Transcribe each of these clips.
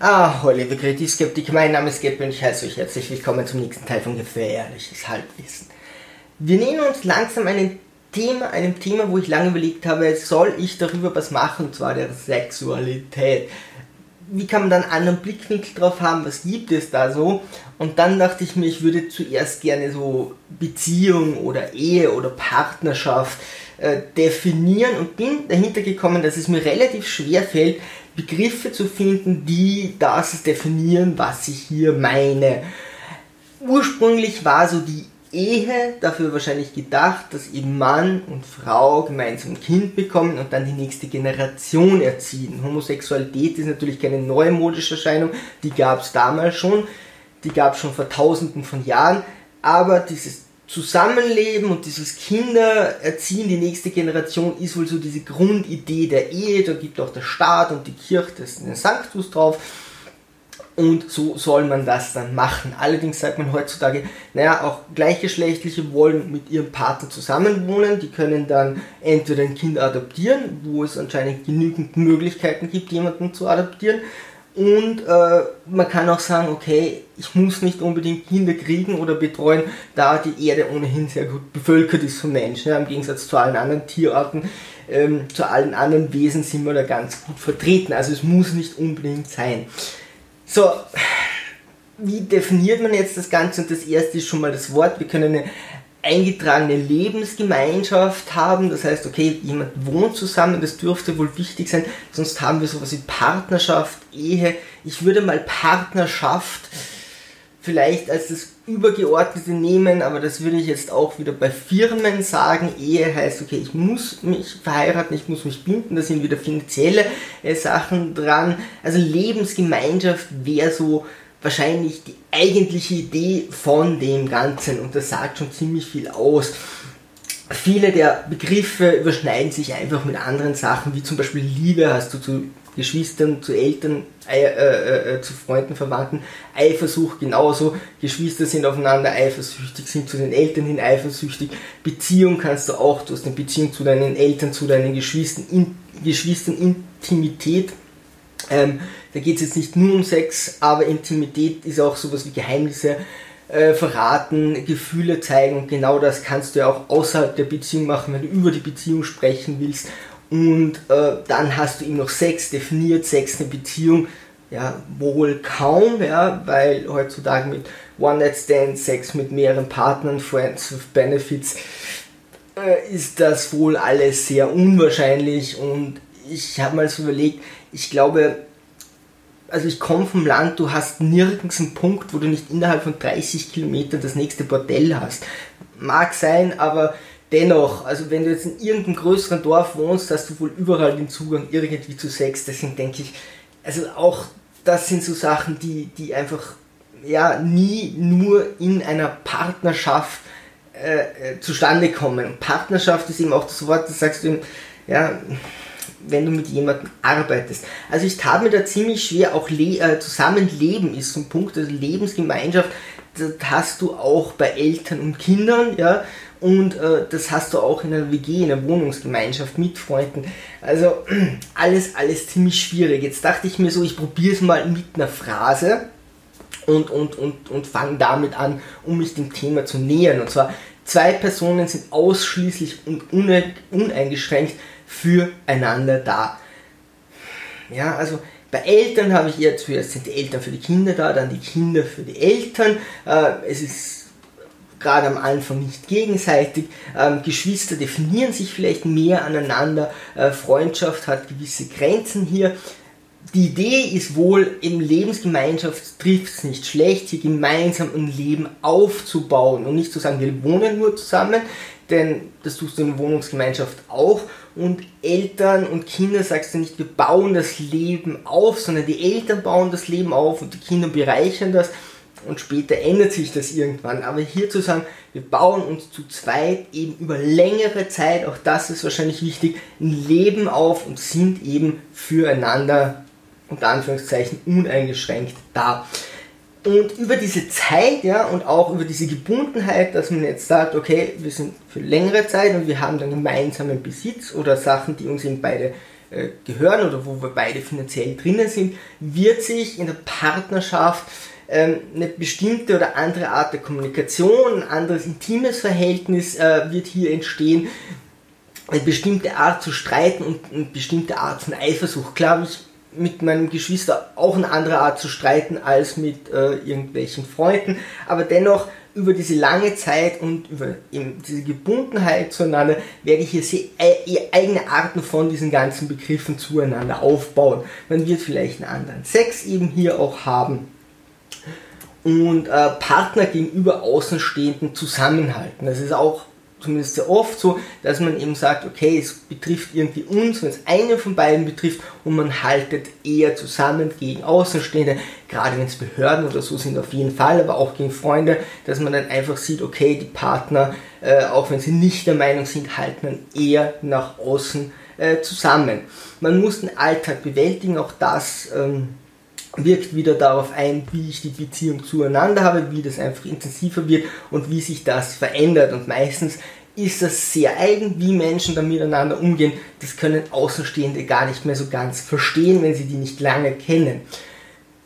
Ah, Oliver Kreativskeptik, mein Name ist Geppe und ich heiße euch herzlich willkommen zum nächsten Teil von Gefährliches Halbwissen. Wir nähern uns langsam einem Thema, einem Thema, wo ich lange überlegt habe, soll ich darüber was machen, und zwar der Sexualität. Wie kann man dann einen anderen Blickwinkel drauf haben, was gibt es da so? Und dann dachte ich mir, ich würde zuerst gerne so Beziehung oder Ehe oder Partnerschaft äh, definieren und bin dahinter gekommen, dass es mir relativ schwer fällt, Begriffe zu finden, die das definieren, was ich hier meine. Ursprünglich war so die Ehe dafür wahrscheinlich gedacht, dass eben Mann und Frau gemeinsam ein Kind bekommen und dann die nächste Generation erziehen. Homosexualität ist natürlich keine neue modische Erscheinung, die gab es damals schon, die gab es schon vor tausenden von Jahren, aber dieses Zusammenleben und dieses Kindererziehen, die nächste Generation, ist wohl so diese Grundidee der Ehe. Da gibt auch der Staat und die Kirche das den Sanctus drauf. Und so soll man das dann machen. Allerdings sagt man heutzutage, naja, auch Gleichgeschlechtliche wollen mit ihrem Partner zusammenwohnen. Die können dann entweder ein Kind adoptieren, wo es anscheinend genügend Möglichkeiten gibt, jemanden zu adoptieren. Und äh, man kann auch sagen, okay, ich muss nicht unbedingt Kinder kriegen oder betreuen, da die Erde ohnehin sehr gut bevölkert ist von Menschen. Ja, Im Gegensatz zu allen anderen Tierarten, ähm, zu allen anderen Wesen sind wir da ganz gut vertreten. Also es muss nicht unbedingt sein. So, wie definiert man jetzt das Ganze? Und das erste ist schon mal das Wort. Wir können eine eingetragene Lebensgemeinschaft haben. Das heißt, okay, jemand wohnt zusammen, das dürfte wohl wichtig sein. Sonst haben wir sowas wie Partnerschaft, Ehe. Ich würde mal Partnerschaft vielleicht als das übergeordnete nehmen, aber das würde ich jetzt auch wieder bei Firmen sagen. Ehe heißt, okay, ich muss mich verheiraten, ich muss mich binden, da sind wieder finanzielle äh, Sachen dran. Also Lebensgemeinschaft wäre so wahrscheinlich die eigentliche Idee von dem Ganzen und das sagt schon ziemlich viel aus. Viele der Begriffe überschneiden sich einfach mit anderen Sachen, wie zum Beispiel Liebe hast du zu Geschwistern, zu Eltern, äh, äh, äh, zu Freunden, Verwandten, Eifersucht genauso. Geschwister sind aufeinander eifersüchtig, sind zu den Eltern hin eifersüchtig. Beziehung kannst du auch, du hast eine Beziehung zu deinen Eltern, zu deinen Geschwistern, in, Geschwistern Intimität ähm, da geht es jetzt nicht nur um Sex, aber Intimität ist auch sowas wie Geheimnisse äh, verraten, Gefühle zeigen genau das kannst du ja auch außerhalb der Beziehung machen, wenn du über die Beziehung sprechen willst. Und äh, dann hast du eben noch Sex, definiert Sex eine Beziehung, ja, wohl kaum, ja, weil heutzutage mit One-Night-Stand, Sex mit mehreren Partnern, Friends with Benefits, äh, ist das wohl alles sehr unwahrscheinlich und ich habe mal so überlegt, ich glaube, also ich komme vom Land, du hast nirgends einen Punkt, wo du nicht innerhalb von 30 Kilometern das nächste Bordell hast. Mag sein, aber dennoch, also wenn du jetzt in irgendeinem größeren Dorf wohnst, hast du wohl überall den Zugang irgendwie zu Sex. Deswegen denke ich, also auch das sind so Sachen, die, die einfach ja nie nur in einer Partnerschaft äh, äh zustande kommen. Partnerschaft ist eben auch das Wort, das sagst du eben, ja, wenn du mit jemandem arbeitest. Also ich tat mir da ziemlich schwer, auch Le äh, Zusammenleben ist so ein Punkt, also Lebensgemeinschaft, das hast du auch bei Eltern und Kindern, ja, und äh, das hast du auch in einer WG, in einer Wohnungsgemeinschaft mit Freunden. Also alles, alles ziemlich schwierig. Jetzt dachte ich mir so, ich probiere es mal mit einer Phrase und, und, und, und fange damit an, um mich dem Thema zu nähern. Und zwar, zwei Personen sind ausschließlich und uneingeschränkt füreinander da. Ja, also bei Eltern habe ich eher zuerst sind die Eltern für die Kinder da, dann die Kinder für die Eltern. Äh, es ist gerade am Anfang nicht gegenseitig. Ähm, Geschwister definieren sich vielleicht mehr aneinander. Äh, Freundschaft hat gewisse Grenzen hier. Die Idee ist wohl, im Lebensgemeinschaft trifft es nicht schlecht, hier gemeinsam ein Leben aufzubauen und nicht zu sagen, wir wohnen nur zusammen, denn das tust du in der Wohnungsgemeinschaft auch und Eltern und Kinder sagst du nicht, wir bauen das Leben auf, sondern die Eltern bauen das Leben auf und die Kinder bereichern das und später ändert sich das irgendwann. Aber hier zu sagen, wir bauen uns zu zweit eben über längere Zeit, auch das ist wahrscheinlich wichtig, ein Leben auf und sind eben füreinander unter Anführungszeichen uneingeschränkt da. Und über diese Zeit, ja, und auch über diese Gebundenheit, dass man jetzt sagt, okay, wir sind für längere Zeit und wir haben dann gemeinsamen Besitz oder Sachen, die uns eben beide äh, gehören oder wo wir beide finanziell drinnen sind, wird sich in der Partnerschaft ähm, eine bestimmte oder andere Art der Kommunikation, ein anderes intimes Verhältnis äh, wird hier entstehen, eine bestimmte Art zu streiten und eine bestimmte Art von Eifersucht. Klar ich mit meinem Geschwister auch eine andere Art zu streiten als mit äh, irgendwelchen Freunden, aber dennoch über diese lange Zeit und über diese Gebundenheit zueinander werde ich hier sehr äh, eigene Arten von diesen ganzen Begriffen zueinander aufbauen. Man wird vielleicht einen anderen Sex eben hier auch haben und äh, Partner gegenüber Außenstehenden zusammenhalten. Das ist auch zumindest sehr oft so, dass man eben sagt, okay, es betrifft irgendwie uns, wenn es einen von beiden betrifft und man haltet eher zusammen gegen Außenstehende, gerade wenn es Behörden oder so sind auf jeden Fall, aber auch gegen Freunde, dass man dann einfach sieht, okay, die Partner, äh, auch wenn sie nicht der Meinung sind, halten dann eher nach außen äh, zusammen. Man muss den Alltag bewältigen, auch das ähm, wirkt wieder darauf ein, wie ich die Beziehung zueinander habe, wie das einfach intensiver wird und wie sich das verändert. Und meistens ist das sehr eigen, wie Menschen da miteinander umgehen. Das können Außenstehende gar nicht mehr so ganz verstehen, wenn sie die nicht lange kennen.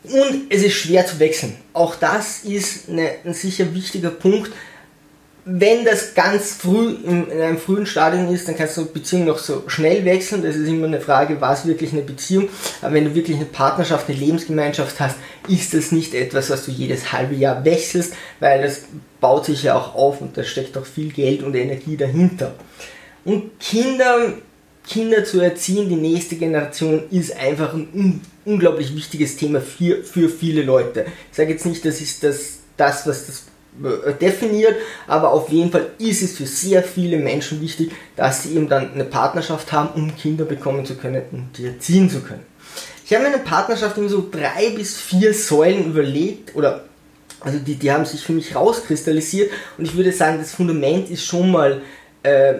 Und es ist schwer zu wechseln. Auch das ist eine, ein sicher wichtiger Punkt, wenn das ganz früh in, in, einem frühen Stadium ist, dann kannst du Beziehung noch so schnell wechseln. Das ist immer eine Frage, was wirklich eine Beziehung. Aber wenn du wirklich eine Partnerschaft, eine Lebensgemeinschaft hast, ist das nicht etwas, was du jedes halbe Jahr wechselst, weil das baut sich ja auch auf und da steckt auch viel Geld und Energie dahinter. Und Kinder, Kinder zu erziehen, die nächste Generation, ist einfach ein un unglaublich wichtiges Thema für, für viele Leute. Ich sage jetzt nicht, das ist das, das was das definiert, aber auf jeden Fall ist es für sehr viele Menschen wichtig, dass sie eben dann eine Partnerschaft haben, um Kinder bekommen zu können und die erziehen zu können. Ich habe mir eine Partnerschaft in so drei bis vier Säulen überlegt oder also die, die haben sich für mich rauskristallisiert und ich würde sagen, das Fundament ist schon mal äh,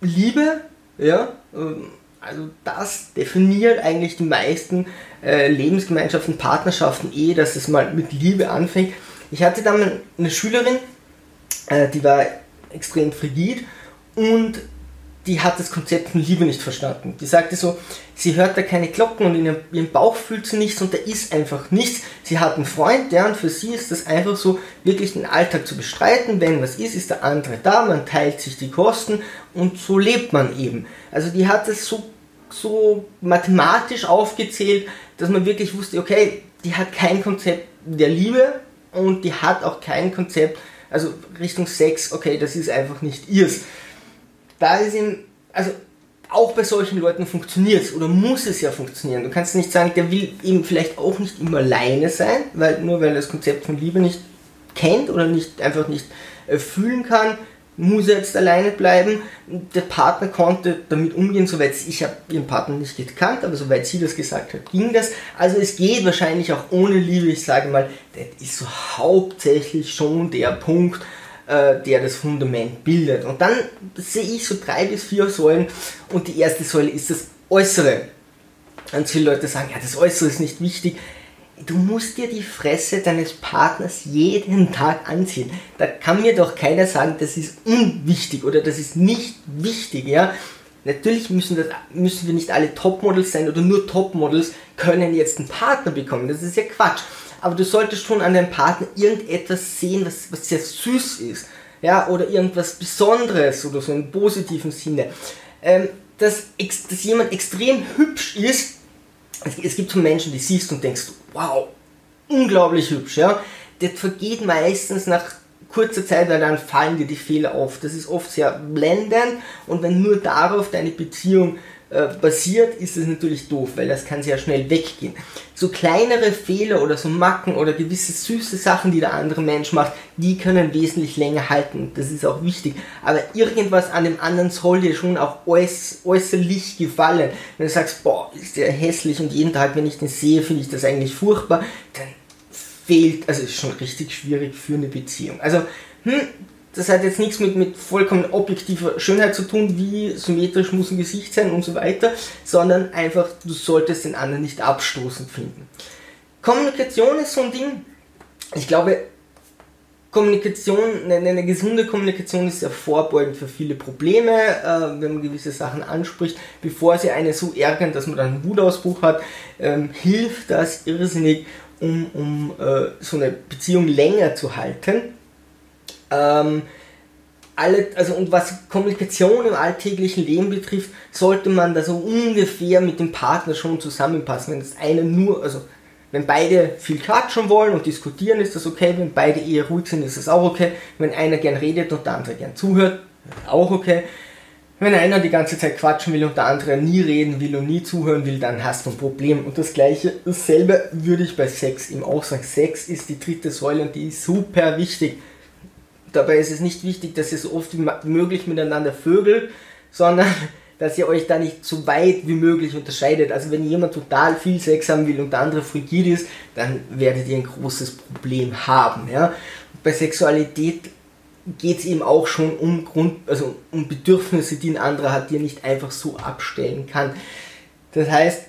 Liebe, ja, ähm, also das definiert eigentlich die meisten äh, Lebensgemeinschaften, Partnerschaften eh, dass es mal mit Liebe anfängt. Ich hatte dann eine Schülerin, äh, die war extrem frigid und die hat das Konzept von Liebe nicht verstanden. Die sagte so, sie hört da keine Glocken und in ihrem Bauch fühlt sie nichts und da ist einfach nichts. Sie hat einen Freund, ja, und für sie ist das einfach so, wirklich den Alltag zu bestreiten. Wenn was ist, ist der andere da, man teilt sich die Kosten und so lebt man eben. Also die hat es so, so mathematisch aufgezählt, dass man wirklich wusste, okay, die hat kein Konzept der Liebe, und die hat auch kein Konzept, also Richtung Sex, okay, das ist einfach nicht ihrs. Da ist ihm, also auch bei solchen Leuten funktioniert es oder muss es ja funktionieren. Du kannst nicht sagen, der will eben vielleicht auch nicht immer alleine sein, weil nur weil er das Konzept von Liebe nicht kennt oder nicht einfach nicht äh, fühlen kann, muss er jetzt alleine bleiben. Der Partner konnte damit umgehen, soweit ich habe ihren Partner nicht gekannt, aber soweit sie das gesagt hat, ging das. Also es geht wahrscheinlich auch ohne Liebe. Ich sage mal, das ist so hauptsächlich schon der Punkt, äh, der das Fundament bildet. Und dann sehe ich so drei bis vier Säulen und die erste Säule ist das Äußere. Ganz viele Leute sagen, ja, das Äußere ist nicht wichtig du musst dir die Fresse deines Partners jeden Tag anziehen. Da kann mir doch keiner sagen, das ist unwichtig oder das ist nicht wichtig, ja. Natürlich müssen, das, müssen wir nicht alle Topmodels sein oder nur Topmodels können jetzt einen Partner bekommen. Das ist ja Quatsch. Aber du solltest schon an deinem Partner irgendetwas sehen, was, was sehr süß ist. Ja, oder irgendwas Besonderes oder so im positiven Sinne. Ähm, dass, dass jemand extrem hübsch ist, es gibt so Menschen, die siehst und denkst, wow, unglaublich hübsch, ja. Das vergeht meistens nach kurzer Zeit, weil dann fallen dir die Fehler auf. Das ist oft sehr blendend und wenn nur darauf deine Beziehung äh, basiert, ist es natürlich doof, weil das kann sehr schnell weggehen. So kleinere Fehler oder so Macken oder gewisse süße Sachen, die der andere Mensch macht, die können wesentlich länger halten. Das ist auch wichtig. Aber irgendwas an dem anderen soll dir schon auch äuß äußerlich gefallen. Wenn du sagst, boah, ist der hässlich und jeden Tag, wenn ich den sehe, finde ich das eigentlich furchtbar, dann fehlt, also ist schon richtig schwierig für eine Beziehung. Also, hm, das hat jetzt nichts mit, mit vollkommen objektiver Schönheit zu tun, wie symmetrisch muss ein Gesicht sein und so weiter, sondern einfach, du solltest den anderen nicht abstoßend finden. Kommunikation ist so ein Ding, ich glaube, Kommunikation, eine, eine, gesunde Kommunikation ist ja vorbeugend für viele Probleme, äh, wenn man gewisse Sachen anspricht, bevor sie eine so ärgern, dass man dann einen Wutausbruch hat, ähm, hilft das irrsinnig, um, um äh, so eine Beziehung länger zu halten. Ähm, alle, also und was Kommunikation im alltäglichen Leben betrifft, sollte man da so ungefähr mit dem Partner schon zusammenpassen. Wenn das eine nur, also wenn beide viel quatschen wollen und diskutieren, ist das okay. Wenn beide eher ruhig sind, ist das auch okay. Wenn einer gern redet und der andere gern zuhört, auch okay. Wenn einer die ganze Zeit quatschen will und der andere nie reden will und nie zuhören will, dann hast du ein Problem. Und das gleiche, dasselbe würde ich bei Sex eben auch sagen. Sex ist die dritte Säule und die ist super wichtig. Dabei ist es nicht wichtig, dass ihr so oft wie möglich miteinander vögelt, sondern dass ihr euch da nicht so weit wie möglich unterscheidet. Also wenn jemand total viel Sex haben will und der andere frigid ist, dann werdet ihr ein großes Problem haben. Ja? Bei Sexualität geht es eben auch schon um Grund, also um Bedürfnisse, die ein anderer hat, die er nicht einfach so abstellen kann. Das heißt,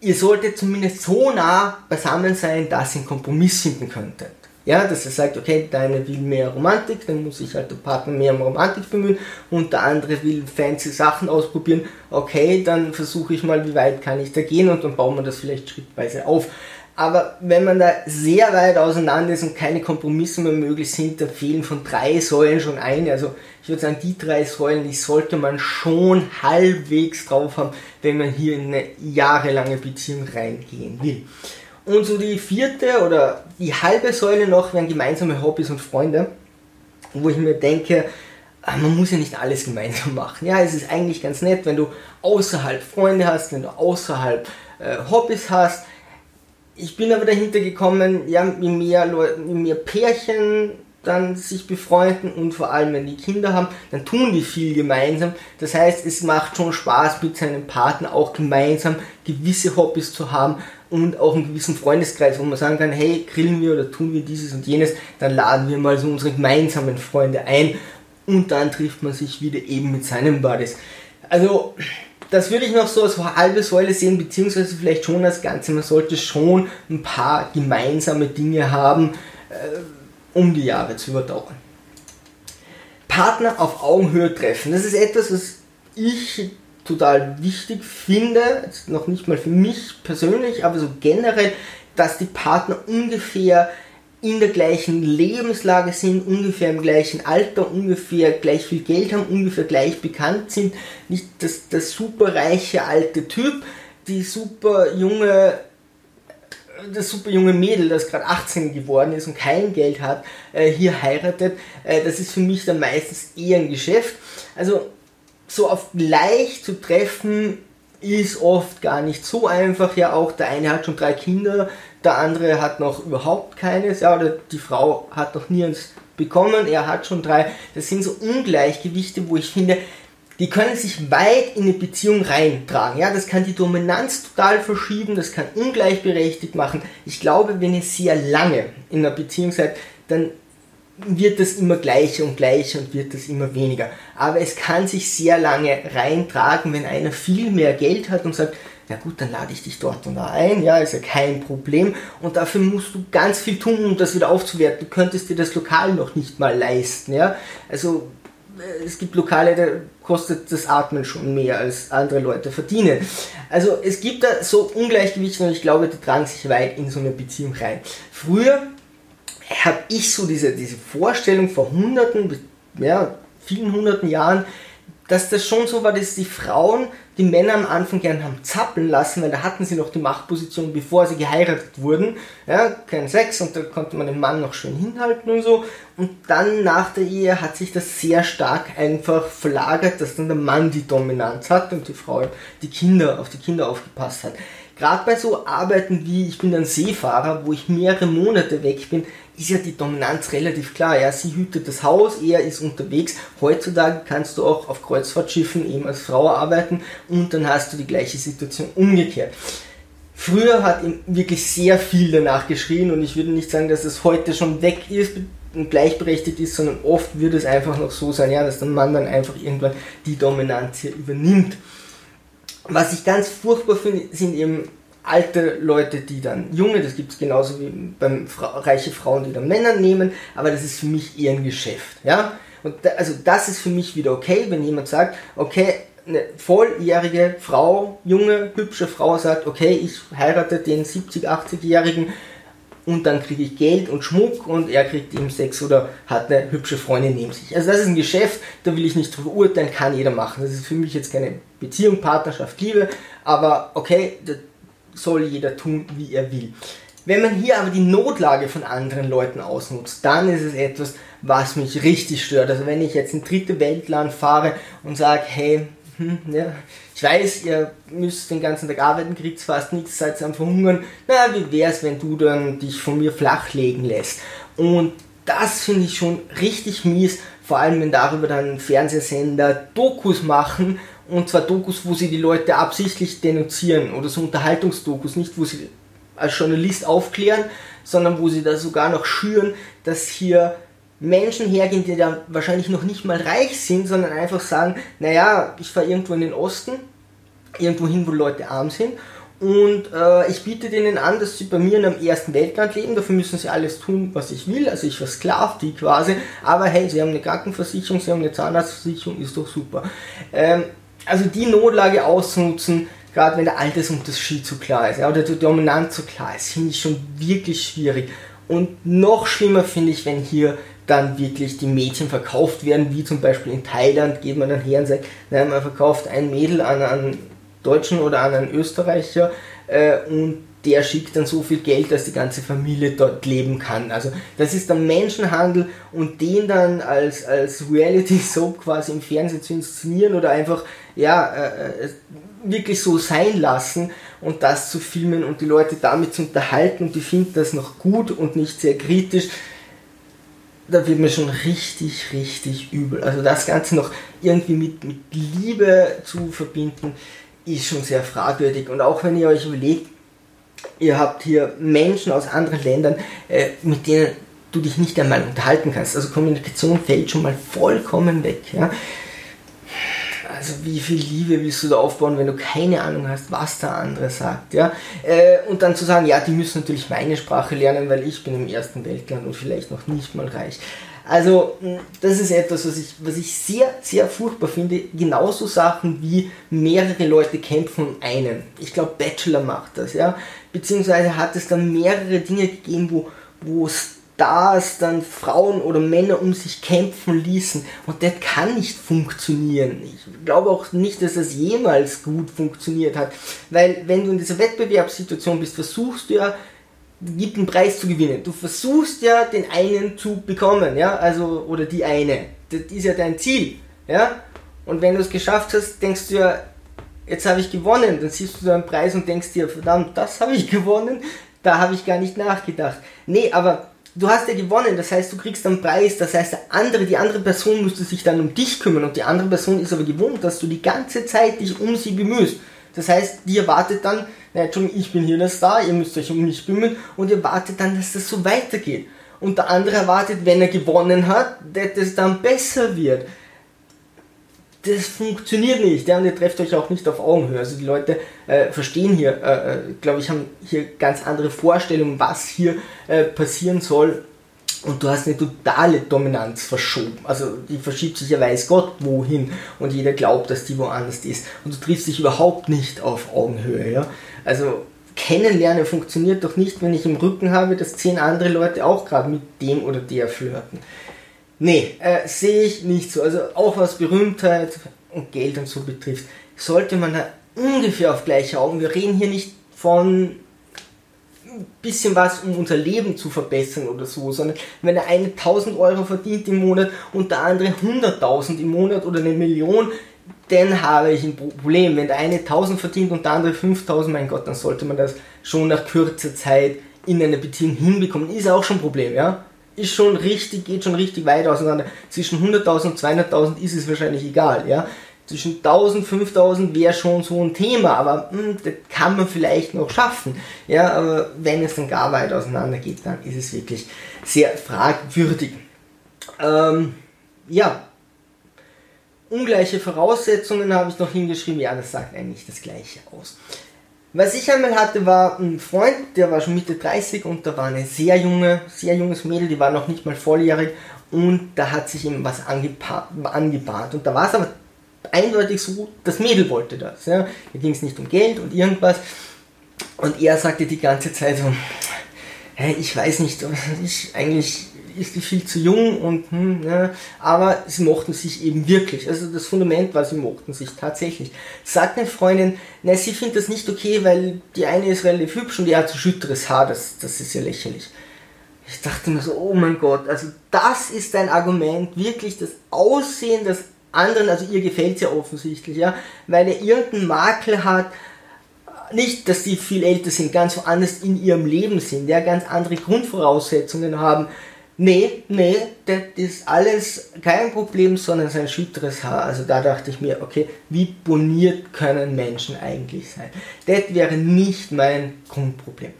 ihr solltet zumindest so nah beisammen sein, dass ihr einen Kompromiss finden könntet. Ja, dass er sagt, okay, der eine will mehr Romantik, dann muss ich halt den Partner mehr um Romantik bemühen und der andere will fancy Sachen ausprobieren, okay, dann versuche ich mal, wie weit kann ich da gehen und dann bauen wir das vielleicht schrittweise auf. Aber wenn man da sehr weit auseinander ist und keine Kompromisse mehr möglich sind, dann fehlen von drei Säulen schon eine. Also ich würde sagen, die drei Säulen, die sollte man schon halbwegs drauf haben, wenn man hier in eine jahrelange Beziehung reingehen will. Und so die vierte oder die halbe Säule noch wären gemeinsame Hobbys und Freunde, wo ich mir denke, ah, man muss ja nicht alles gemeinsam machen. Ja, es ist eigentlich ganz nett, wenn du außerhalb Freunde hast, wenn du außerhalb äh, Hobbys hast. Ich bin aber dahinter gekommen, ja, je mehr, mehr Pärchen dann sich befreunden und vor allem wenn die Kinder haben, dann tun die viel gemeinsam. Das heißt, es macht schon Spaß mit seinem Partner auch gemeinsam gewisse Hobbys zu haben und auch einen gewissen Freundeskreis, wo man sagen kann, hey, grillen wir oder tun wir dieses und jenes, dann laden wir mal so unsere gemeinsamen Freunde ein und dann trifft man sich wieder eben mit seinen Buddies. Also, das würde ich noch so als halbe Säule sehen, beziehungsweise vielleicht schon als Ganze. Man sollte schon ein paar gemeinsame Dinge haben, äh, um die Jahre zu überdauern. Partner auf Augenhöhe treffen. Das ist etwas, was ich total wichtig finde, jetzt noch nicht mal für mich persönlich, aber so generell, dass die Partner ungefähr in der gleichen Lebenslage sind, ungefähr im gleichen Alter, ungefähr gleich viel Geld haben, ungefähr gleich bekannt sind. Nicht das, das super reiche alte Typ, die super junge das super junge Mädel, das gerade 18 geworden ist und kein Geld hat, äh, hier heiratet, äh, das ist für mich dann meistens eher ein Geschäft. Also so auf gleich zu treffen ist oft gar nicht so einfach. Ja, auch der eine hat schon drei Kinder, der andere hat noch überhaupt keines. Ja, oder die Frau hat noch nie eins bekommen, er hat schon drei. Das sind so Ungleichgewichte, wo ich finde, die können sich weit in eine Beziehung reintragen. Ja, das kann die Dominanz total verschieben, das kann ungleichberechtigt machen. Ich glaube, wenn ihr sehr lange in einer Beziehung seid, dann wird das immer gleicher und gleicher und wird das immer weniger. Aber es kann sich sehr lange reintragen, wenn einer viel mehr Geld hat und sagt, ja gut, dann lade ich dich dort und da ein, ja, ist ja kein Problem. Und dafür musst du ganz viel tun, um das wieder aufzuwerten. Du könntest dir das Lokal noch nicht mal leisten, ja. Also äh, es gibt Lokale, da kostet das Atmen schon mehr als andere Leute verdienen. Also es gibt da so Ungleichgewichte und ich glaube, die tragen sich weit in so eine Beziehung rein. Früher habe ich so diese, diese Vorstellung vor hunderten, ja, vielen hunderten Jahren, dass das schon so war, dass die Frauen die Männer am Anfang gern haben zappeln lassen, weil da hatten sie noch die Machtposition, bevor sie geheiratet wurden. Ja, kein Sex und da konnte man den Mann noch schön hinhalten und so. Und dann nach der Ehe hat sich das sehr stark einfach verlagert, dass dann der Mann die Dominanz hat und die Frau die Kinder, auf die Kinder aufgepasst hat. Gerade bei so Arbeiten wie ich bin ein Seefahrer, wo ich mehrere Monate weg bin, ist ja die Dominanz relativ klar. Ja, sie hütet das Haus, er ist unterwegs. Heutzutage kannst du auch auf Kreuzfahrtschiffen eben als Frau arbeiten und dann hast du die gleiche Situation umgekehrt. Früher hat ihm wirklich sehr viel danach geschrien und ich würde nicht sagen, dass es heute schon weg ist und gleichberechtigt ist, sondern oft würde es einfach noch so sein, ja, dass der Mann dann einfach irgendwann die Dominanz hier übernimmt. Was ich ganz furchtbar finde, sind eben alte Leute, die dann junge, das gibt es genauso wie beim Fra reiche Frauen, die dann Männer nehmen, aber das ist für mich eher ein Geschäft, ja. Und da, also das ist für mich wieder okay, wenn jemand sagt, okay, eine volljährige Frau, junge, hübsche Frau sagt, okay, ich heirate den 70, 80-Jährigen und dann kriege ich Geld und Schmuck und er kriegt eben Sex oder hat eine hübsche Freundin neben sich. Also das ist ein Geschäft, da will ich nicht drüber urteilen, kann jeder machen. Das ist für mich jetzt keine Beziehung, Partnerschaft, Liebe, aber okay, das soll jeder tun, wie er will. Wenn man hier aber die Notlage von anderen Leuten ausnutzt, dann ist es etwas, was mich richtig stört. Also wenn ich jetzt in dritte Weltland fahre und sage, hey, hm, ja, ich weiß, ihr müsst den ganzen Tag arbeiten, kriegt fast nichts, seid am Verhungern. Na, wie wär's, wenn du dann dich von mir flachlegen lässt? Und das finde ich schon richtig mies, vor allem wenn darüber dann Fernsehsender Dokus machen, und zwar Dokus, wo sie die Leute absichtlich denunzieren oder so Unterhaltungsdokus, nicht wo sie als Journalist aufklären, sondern wo sie da sogar noch schüren, dass hier Menschen hergehen, die da wahrscheinlich noch nicht mal reich sind, sondern einfach sagen, naja, ich fahre irgendwo in den Osten, irgendwo hin, wo Leute arm sind und äh, ich biete denen an, dass sie bei mir in einem ersten Weltland leben. Dafür müssen sie alles tun, was ich will. Also ich versklav die quasi. Aber hey, sie haben eine Krankenversicherung, sie haben eine Zahnarztversicherung, ist doch super. Ähm, also die Notlage auszunutzen, gerade wenn der Altersunterschied zu klar ist ja, oder die Dominanz zu klar ist, finde ich schon wirklich schwierig. Und noch schlimmer finde ich, wenn hier dann wirklich die Mädchen verkauft werden, wie zum Beispiel in Thailand geht man dann her und sagt, nein, man verkauft ein Mädel an einen Deutschen oder an einen Österreicher äh, und der schickt dann so viel Geld, dass die ganze Familie dort leben kann. Also das ist dann Menschenhandel und den dann als, als Reality-Soap quasi im Fernsehen zu inszenieren oder einfach ja, äh, äh wirklich so sein lassen und das zu filmen und die Leute damit zu unterhalten und die finden das noch gut und nicht sehr kritisch, da wird mir schon richtig, richtig übel. Also das Ganze noch irgendwie mit, mit Liebe zu verbinden, ist schon sehr fragwürdig. Und auch wenn ihr euch überlegt, ihr habt hier Menschen aus anderen Ländern, äh, mit denen du dich nicht einmal unterhalten kannst. Also Kommunikation fällt schon mal vollkommen weg. Ja? Also wie viel Liebe willst du da aufbauen, wenn du keine Ahnung hast, was der andere sagt, ja? Äh, und dann zu sagen, ja, die müssen natürlich meine Sprache lernen, weil ich bin im ersten Weltland und vielleicht noch nicht mal reich. Also das ist etwas, was ich, was ich sehr, sehr furchtbar finde. Genauso Sachen wie mehrere Leute kämpfen um einen. Ich glaube, Bachelor macht das, ja. Beziehungsweise hat es dann mehrere Dinge gegeben, wo, wo es Stars dann Frauen oder Männer um sich kämpfen ließen. Und das kann nicht funktionieren. Ich glaube auch nicht, dass das jemals gut funktioniert hat. Weil wenn du in dieser Wettbewerbssituation bist, versuchst du ja, gibt einen Preis zu gewinnen. Du versuchst ja, den einen zu bekommen, ja, also, oder die eine. Das ist ja dein Ziel, ja. Und wenn du es geschafft hast, denkst du ja, jetzt habe ich gewonnen. Dann siehst du einen Preis und denkst dir, verdammt, das habe ich gewonnen. Da habe ich gar nicht nachgedacht. Nee, aber du hast ja gewonnen, das heißt, du kriegst einen Preis, das heißt, der andere, die andere Person müsste sich dann um dich kümmern und die andere Person ist aber gewohnt, dass du die ganze Zeit dich um sie bemühst. Das heißt, die erwartet dann, naja, Entschuldigung, ich bin hier der Star, ihr müsst euch um mich bemühen und ihr wartet dann, dass das so weitergeht. Und der andere erwartet, wenn er gewonnen hat, dass es dann besser wird das funktioniert nicht. Ja, und ihr trefft euch auch nicht auf Augenhöhe. Also die Leute äh, verstehen hier, äh, äh glaube ich, haben hier ganz andere Vorstellungen, was hier äh, passieren soll. Und du hast eine totale Dominanz verschoben. Also die verschiebt sich ja weiß Gott wohin und jeder glaubt, dass die woanders ist. Und du triffst dich überhaupt nicht auf Augenhöhe. Ja? Also Kennenlernen funktioniert doch nicht, wenn ich im Rücken habe, dass zehn andere Leute auch gerade mit dem oder der flirten. Nee, äh, sehe ich nicht so. Also auch was Berühmtheit und Geld und so betrifft, sollte man da ungefähr auf gleiche Augen. Wir reden hier nicht von ein bisschen was, um unser Leben zu verbessern oder so, sondern wenn der eine 1000 Euro verdient im Monat und der andere 100.000 im Monat oder eine Million, dann habe ich ein Problem. Wenn der eine 1000 verdient und der andere 5000, mein Gott, dann sollte man das schon nach kürzer Zeit in einer Beziehung hinbekommen. Ist auch schon ein Problem, ja ist schon richtig, geht schon richtig weit auseinander. Zwischen 100.000 und 200.000 ist es wahrscheinlich egal, ja. Zwischen 1000, 5000 wäre schon so ein Thema, aber mh, hm, das kann man vielleicht noch schaffen. Ja, aber wenn es dann gar weit auseinander geht, dann ist es wirklich sehr fragwürdig. Ähm, ja, ungleiche Voraussetzungen habe ich noch hingeschrieben. Ja, das sagt eigentlich das Gleiche aus. Was ich einmal hatte, war ein Freund, der war schon Mitte 30 und da war eine sehr junge, sehr junges Mädel, die war noch nicht mal volljährig und da hat sich ihm was angebahnt. Und da war es aber eindeutig so, das Mädel wollte das. Ja. Da ging es nicht um Geld und irgendwas. Und er sagte die ganze Zeit so, hey, ich weiß nicht, ich eigentlich ist die viel zu jung und hm, ja, aber sie mochten sich eben wirklich. Also das Fundament war, sie mochten sich tatsächlich. Sagt eine Freundin, na, sie findet das nicht okay, weil die eine ist relativ hübsch und die hat so schütteres Haar, das, das ist ja lächerlich. Ich dachte mir so, oh mein Gott, also das ist ein Argument, wirklich das Aussehen des anderen, also ihr gefällt es ja offensichtlich, ja, weil er irgendeinen Makel hat, nicht, dass die viel älter sind, ganz woanders in ihrem Leben sind, ja, ganz andere Grundvoraussetzungen haben, Nee, nee, das ist alles kein Problem, sondern sein schütteres Haar. Also da dachte ich mir, okay, wie boniert können Menschen eigentlich sein? Das wäre nicht mein Grundproblem.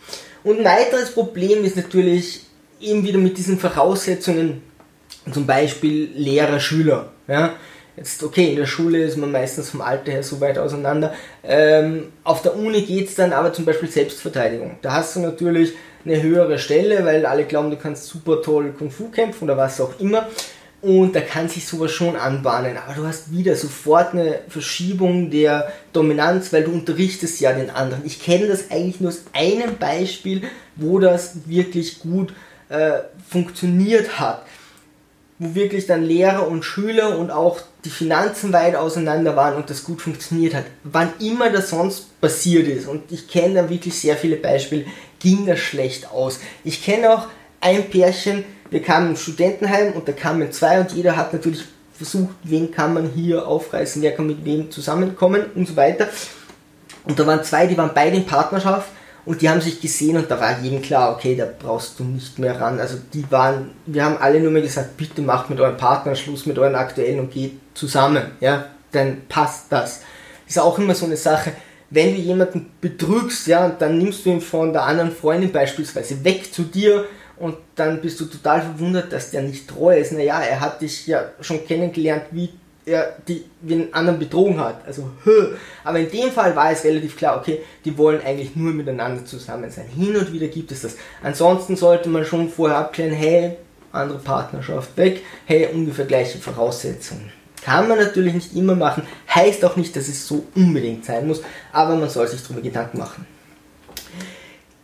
Und ein weiteres Problem ist natürlich eben wieder mit diesen Voraussetzungen, zum Beispiel Lehrer, Schüler. Ja? Jetzt, okay, in der Schule ist man meistens vom Alter her so weit auseinander. Ähm, auf der Uni geht es dann aber zum Beispiel Selbstverteidigung. Da hast du natürlich eine höhere Stelle, weil alle glauben, du kannst super toll Kung Fu kämpfen oder was auch immer. Und da kann sich sowas schon anbahnen. Aber du hast wieder sofort eine Verschiebung der Dominanz, weil du unterrichtest ja den anderen. Ich kenne das eigentlich nur aus einem Beispiel, wo das wirklich gut äh, funktioniert hat. Wo wirklich dann Lehrer und Schüler und auch die Finanzen weit auseinander waren und das gut funktioniert hat. Wann immer das sonst passiert ist. Und ich kenne da wirklich sehr viele Beispiele ging das schlecht aus. Ich kenne auch ein Pärchen, wir kamen im Studentenheim und da kamen zwei und jeder hat natürlich versucht, wen kann man hier aufreißen, wer kann mit wem zusammenkommen und so weiter. Und da waren zwei, die waren beide in Partnerschaft und die haben sich gesehen und da war jedem klar, okay, da brauchst du nicht mehr ran. Also die waren, wir haben alle nur mehr gesagt, bitte macht mit eurem Partner Schluss, mit euren aktuellen und geht zusammen, ja, dann passt das. Ist auch immer so eine Sache, wenn du jemanden betrügst, ja, und dann nimmst du ihn von der anderen Freundin beispielsweise weg zu dir und dann bist du total verwundert, dass der nicht treu ist. Naja, er hat dich ja schon kennengelernt, wie er die, einen anderen betrogen hat. Also, hö. aber in dem Fall war es relativ klar, okay, die wollen eigentlich nur miteinander zusammen sein. Hin und wieder gibt es das. Ansonsten sollte man schon vorher abklären, hey, andere Partnerschaft weg, hey, ungefähr gleiche Voraussetzungen. Kann man natürlich nicht immer machen, heißt auch nicht, dass es so unbedingt sein muss, aber man soll sich darüber Gedanken machen.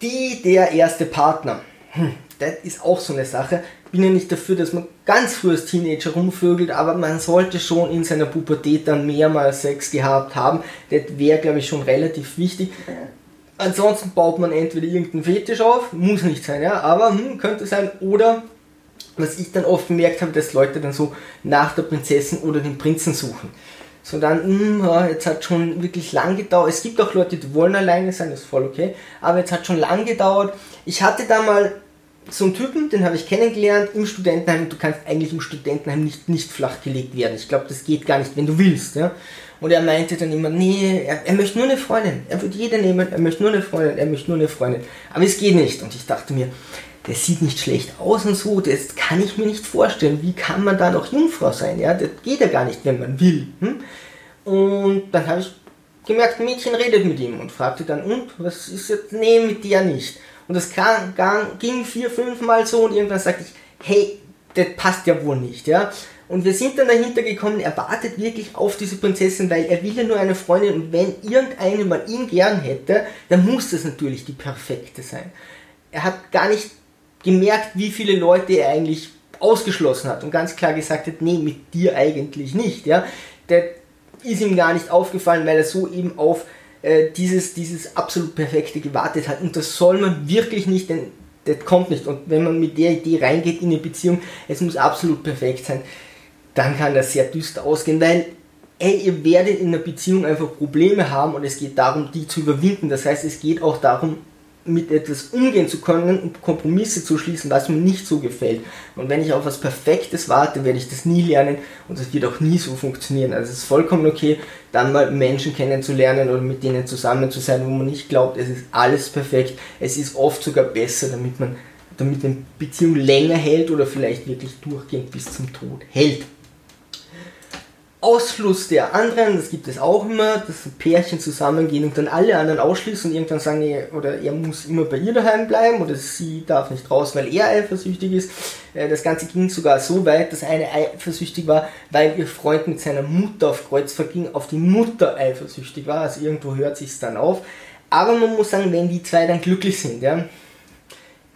Die, der erste Partner. Hm, das ist auch so eine Sache. Bin ja nicht dafür, dass man ganz früh als Teenager rumvögelt, aber man sollte schon in seiner Pubertät dann mehrmals Sex gehabt haben. Das wäre, glaube ich, schon relativ wichtig. Ansonsten baut man entweder irgendeinen Fetisch auf, muss nicht sein, ja, aber hm, könnte sein, oder was ich dann oft gemerkt habe, dass Leute dann so nach der Prinzessin oder dem Prinzen suchen. So dann, mh, hm, jetzt hat schon wirklich lang gedauert. Es gibt auch Leute, die wollen alleine sein, das ist voll okay. Aber jetzt hat schon lang gedauert. Ich hatte da mal so einen Typen, den habe ich kennengelernt im Studentenheim. Du kannst eigentlich im Studentenheim nicht, nicht flachgelegt werden. Ich glaube, das geht gar nicht, wenn du willst. Ja? Und er meinte dann immer, nee, er, er möchte nur eine Freundin. Er würde jede nehmen, er möchte nur eine Freundin, er möchte nur eine Freundin. Aber es geht nicht. Und ich dachte mir, der sieht nicht schlecht aus und so, das kann ich mir nicht vorstellen. Wie kann man da noch Jungfrau sein? Ja, das geht ja gar nicht, wenn man will. Hm? Und dann habe ich gemerkt, ein Mädchen redet mit ihm und fragte dann, und, was ist jetzt, nee, mit dir nicht. Und das kam, ging vier, fünf Mal so und irgendwann sagte ich, hey, das passt ja wohl nicht, ja. Und wir sind dann dahinter gekommen, er wartet wirklich auf diese Prinzessin, weil er will ja nur eine Freundin und wenn irgendeine mal ihn gern hätte, dann muss das natürlich die perfekte sein. Er hat gar nicht gemerkt, wie viele Leute er eigentlich ausgeschlossen hat und ganz klar gesagt hat, nee, mit dir eigentlich nicht, ja. Der ist ihm gar nicht aufgefallen, weil er so eben auf äh, dieses, dieses absolut Perfekte gewartet hat. Und das soll man wirklich nicht, denn das kommt nicht. Und wenn man mit der Idee reingeht in eine Beziehung, es muss absolut perfekt sein, dann kann das sehr düster ausgehen, weil ey, ihr werdet in einer Beziehung einfach Probleme haben und es geht darum, die zu überwinden. Das heißt, es geht auch darum, mit etwas umgehen zu können und Kompromisse zu schließen, was mir nicht so gefällt. Und wenn ich auf was Perfektes warte, werde ich das nie lernen und das wird auch nie so funktionieren. Also es ist vollkommen okay, dann mal Menschen kennenzulernen oder mit denen zusammen zu sein, wo man nicht glaubt, es ist alles perfekt. Es ist oft sogar besser, damit man damit eine Beziehung länger hält oder vielleicht wirklich durchgehend bis zum Tod hält. Ausschluss der anderen, das gibt es auch immer, dass Pärchen zusammengehen und dann alle anderen ausschließen und irgendwann sagen, nee, oder er muss immer bei ihr daheim bleiben oder sie darf nicht raus, weil er eifersüchtig ist. Äh, das Ganze ging sogar so weit, dass eine eifersüchtig war, weil ihr Freund mit seiner Mutter auf Kreuzfahrt ging, auf die Mutter eifersüchtig war. Also irgendwo hört sich dann auf. Aber man muss sagen, wenn die zwei dann glücklich sind, ja,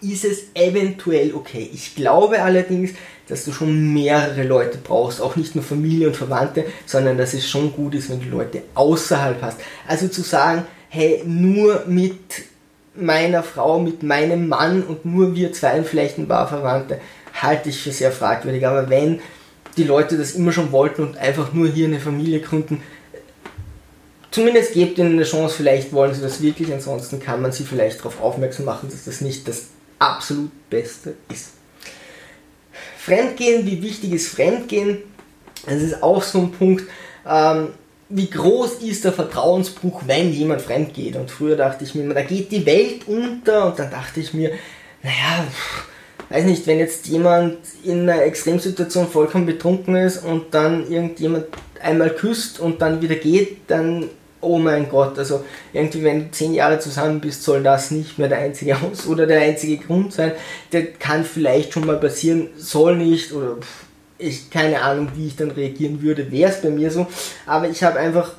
ist es eventuell okay. Ich glaube allerdings, dass du schon mehrere Leute brauchst, auch nicht nur Familie und Verwandte, sondern dass es schon gut ist, wenn du Leute außerhalb hast. Also zu sagen, hey, nur mit meiner Frau, mit meinem Mann und nur wir zwei vielleicht ein paar Verwandte, halte ich für sehr fragwürdig. Aber wenn die Leute das immer schon wollten und einfach nur hier eine Familie gründen, zumindest gebt ihnen eine Chance, vielleicht wollen sie das wirklich, ansonsten kann man sie vielleicht darauf aufmerksam machen, dass das nicht das absolut Beste ist. Fremdgehen, wie wichtig ist Fremdgehen? Das ist auch so ein Punkt. Ähm, wie groß ist der Vertrauensbruch, wenn jemand fremd geht? Und früher dachte ich mir da geht die Welt unter. Und dann dachte ich mir, naja, weiß nicht, wenn jetzt jemand in einer Extremsituation vollkommen betrunken ist und dann irgendjemand einmal küsst und dann wieder geht, dann oh mein Gott, also irgendwie, wenn du zehn Jahre zusammen bist, soll das nicht mehr der einzige Aus oder der einzige Grund sein. Der kann vielleicht schon mal passieren, soll nicht oder ich keine Ahnung, wie ich dann reagieren würde, wäre es bei mir so. Aber ich habe einfach,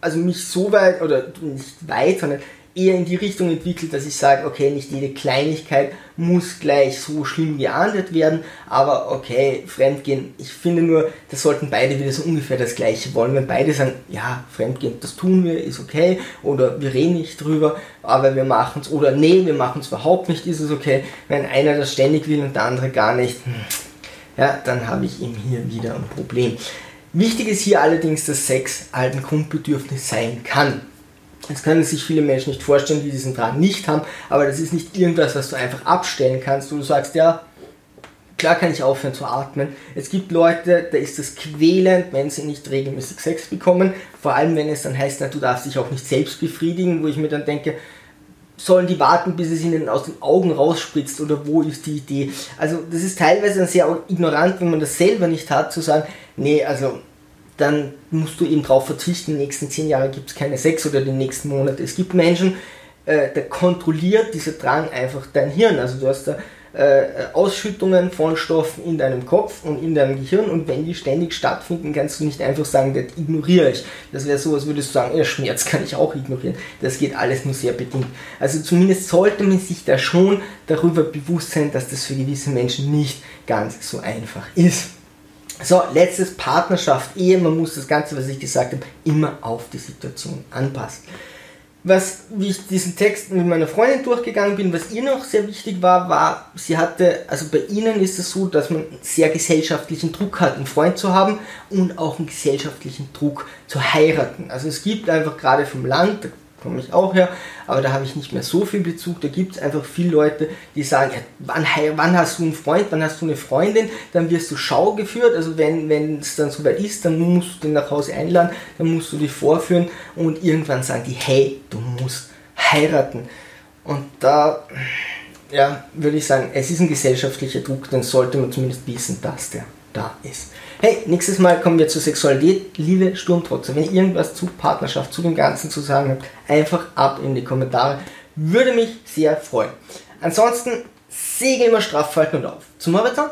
also mich so weit oder nicht weit, sondern eher in die Richtung entwickelt, dass ich sage, okay, nicht jede Kleinigkeit muss gleich so schlimm geahndet werden, aber okay, Fremdgehen, ich finde nur, das sollten beide wieder so ungefähr das Gleiche wollen. Wenn beide sagen, ja, Fremdgehen, das tun wir, ist okay, oder wir reden nicht drüber, aber wir machen es, oder nee, wir machen es überhaupt nicht, ist es okay. Wenn einer das ständig will und der andere gar nicht, hm, ja, dann habe ich ihm hier wieder ein Problem. Wichtig ist hier allerdings, dass Sex halt ein Grundbedürfnis sein kann. Das können sich viele Menschen nicht vorstellen, die diesen Drang nicht haben, aber das ist nicht irgendwas, was du einfach abstellen kannst, wo du sagst, ja, klar kann ich aufhören zu atmen. Es gibt Leute, da ist es quälend, wenn sie nicht regelmäßig Sex bekommen, vor allem wenn es dann heißt, na, du darfst dich auch nicht selbst befriedigen, wo ich mir dann denke, sollen die warten, bis es ihnen aus den Augen rausspritzt oder wo ist die Idee? Also das ist teilweise sehr ignorant, wenn man das selber nicht hat, zu sagen, nee, also dann musst du eben darauf verzichten, die nächsten zehn Jahre gibt es keine Sex oder die nächsten Monate. Es gibt Menschen, äh, da kontrolliert dieser Drang einfach dein Hirn. Also du hast da äh, Ausschüttungen von Stoffen in deinem Kopf und in deinem Gehirn und wenn die ständig stattfinden, kannst du nicht einfach sagen, das ignoriere ich. Das wäre so, als würdest du sagen, ja, Schmerz kann ich auch ignorieren. Das geht alles nur sehr bedingt. Also zumindest sollte man sich da schon darüber bewusst sein, dass das für gewisse Menschen nicht ganz so einfach ist. So, letztes Partnerschaft, Ehe. Man muss das Ganze, was ich gesagt habe, immer auf die Situation anpassen. Was, wie ich diesen Text mit meiner Freundin durchgegangen bin, was ihr noch sehr wichtig war, war, sie hatte, also bei ihnen ist es so, dass man sehr gesellschaftlichen Druck hat, einen Freund zu haben und auch einen gesellschaftlichen Druck zu heiraten. Also es gibt einfach gerade vom Land, komme ich auch her, aber da habe ich nicht mehr so viel Bezug. Da gibt es einfach viele Leute, die sagen, ja, wann, wann, hast du einen Freund, wann hast du eine Freundin, dann wirst du Schau geführt. Also wenn, es dann soweit ist, dann musst du den nach Hause einladen, dann musst du dich vorführen und irgendwann sagen die, hey, du musst heiraten. Und da ja, würde ich sagen, es ist ein gesellschaftlicher Druck, dann sollte man zumindest wissen, dass der da ist. Hey, nächstes Mal kommen wir zur Sexualität. Liebe Sturmtrotzer, wenn ihr irgendwas zu Partnerschaft, zu dem Ganzen zu sagen habt, einfach ab in die Kommentare. Würde mich sehr freuen. Ansonsten, Segel immer straff halten und auf. Zum Horizont.